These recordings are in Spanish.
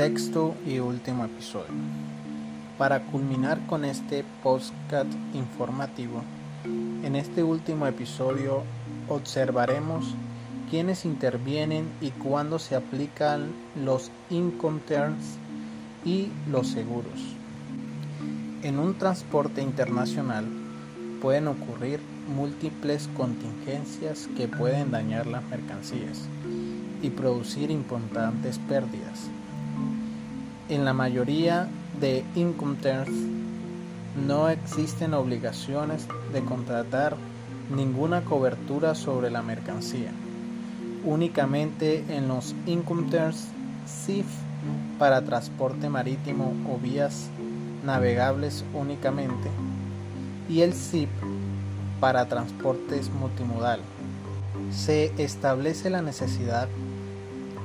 sexto y último episodio. Para culminar con este podcast informativo, en este último episodio observaremos quiénes intervienen y cuándo se aplican los income terms y los seguros. En un transporte internacional pueden ocurrir múltiples contingencias que pueden dañar las mercancías y producir importantes pérdidas. En la mayoría de income terms no existen obligaciones de contratar ninguna cobertura sobre la mercancía. Únicamente en los income SIF para transporte marítimo o vías navegables únicamente y el SIP para transportes multimodal. Se establece la necesidad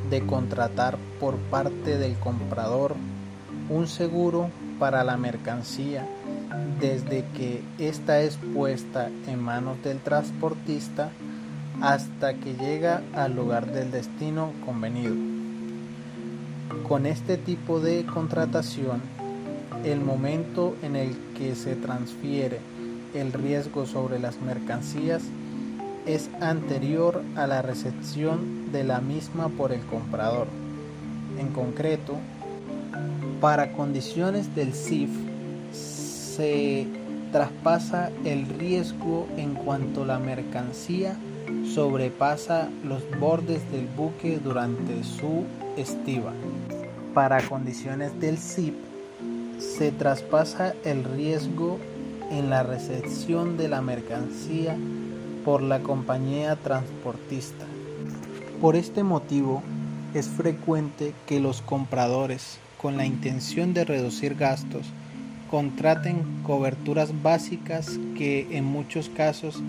de contratar por parte del comprador un seguro para la mercancía desde que ésta es puesta en manos del transportista hasta que llega al lugar del destino convenido. Con este tipo de contratación, el momento en el que se transfiere el riesgo sobre las mercancías es anterior a la recepción de la misma por el comprador. En concreto, para condiciones del CIF se traspasa el riesgo en cuanto la mercancía sobrepasa los bordes del buque durante su estiva. Para condiciones del CIP se traspasa el riesgo en la recepción de la mercancía por la compañía transportista. Por este motivo, es frecuente que los compradores, con la intención de reducir gastos, contraten coberturas básicas que en muchos casos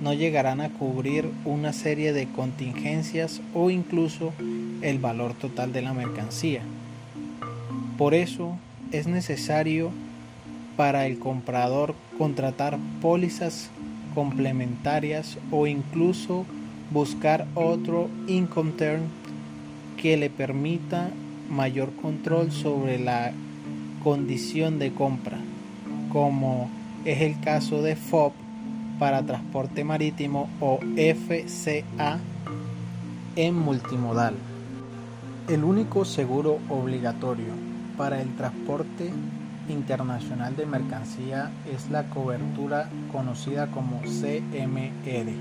no llegarán a cubrir una serie de contingencias o incluso el valor total de la mercancía. Por eso es necesario para el comprador contratar pólizas complementarias o incluso buscar otro income term que le permita mayor control sobre la condición de compra, como es el caso de FOB para transporte marítimo o FCA en multimodal. El único seguro obligatorio para el transporte internacional de mercancía es la cobertura conocida como CMR,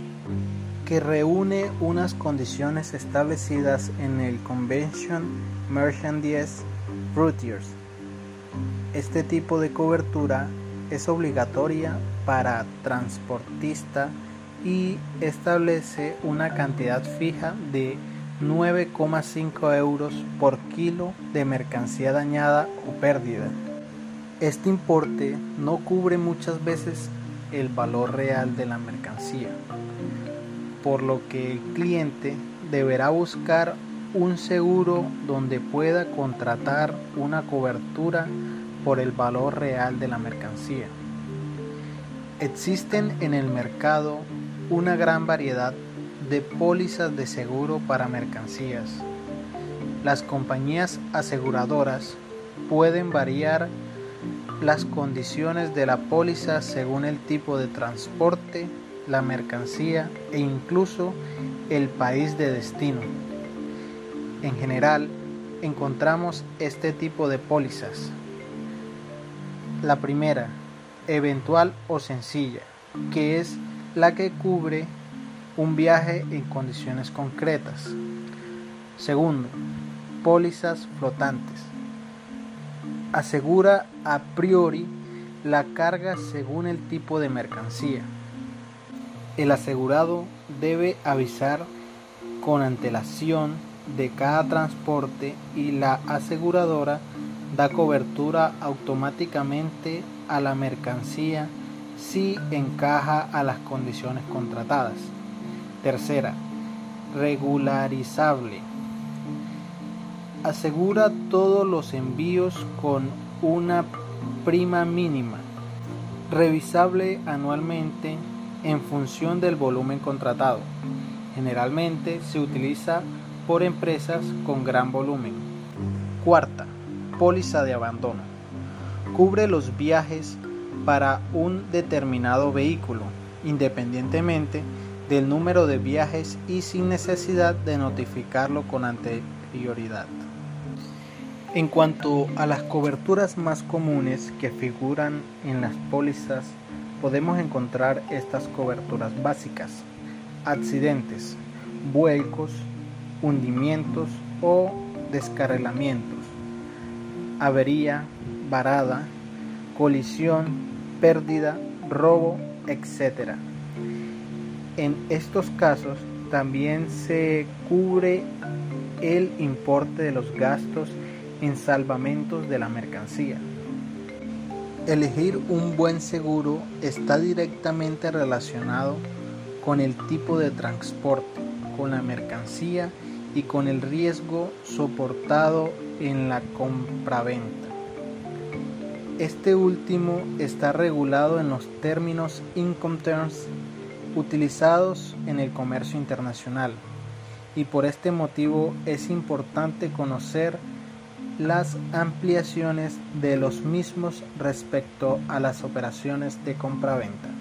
que reúne unas condiciones establecidas en el Convention Merchandise Routiers. Este tipo de cobertura es obligatoria para transportista y establece una cantidad fija de 9,5 euros por kilo de mercancía dañada o pérdida. Este importe no cubre muchas veces el valor real de la mercancía, por lo que el cliente deberá buscar un seguro donde pueda contratar una cobertura por el valor real de la mercancía. Existen en el mercado una gran variedad de pólizas de seguro para mercancías. Las compañías aseguradoras pueden variar las condiciones de la póliza según el tipo de transporte, la mercancía e incluso el país de destino. En general, encontramos este tipo de pólizas. La primera, eventual o sencilla, que es la que cubre un viaje en condiciones concretas. Segundo, pólizas flotantes asegura a priori la carga según el tipo de mercancía. El asegurado debe avisar con antelación de cada transporte y la aseguradora da cobertura automáticamente a la mercancía si encaja a las condiciones contratadas. Tercera, regularizable asegura todos los envíos con una prima mínima, revisable anualmente en función del volumen contratado. Generalmente se utiliza por empresas con gran volumen. Cuarta, póliza de abandono. Cubre los viajes para un determinado vehículo, independientemente del número de viajes y sin necesidad de notificarlo con anterioridad. En cuanto a las coberturas más comunes que figuran en las pólizas, podemos encontrar estas coberturas básicas. Accidentes, vuelcos, hundimientos o descarrilamientos, avería, varada, colisión, pérdida, robo, etc. En estos casos también se cubre el importe de los gastos en salvamentos de la mercancía. Elegir un buen seguro está directamente relacionado con el tipo de transporte, con la mercancía y con el riesgo soportado en la compraventa. Este último está regulado en los términos income terms utilizados en el comercio internacional y por este motivo es importante conocer las ampliaciones de los mismos respecto a las operaciones de compraventa.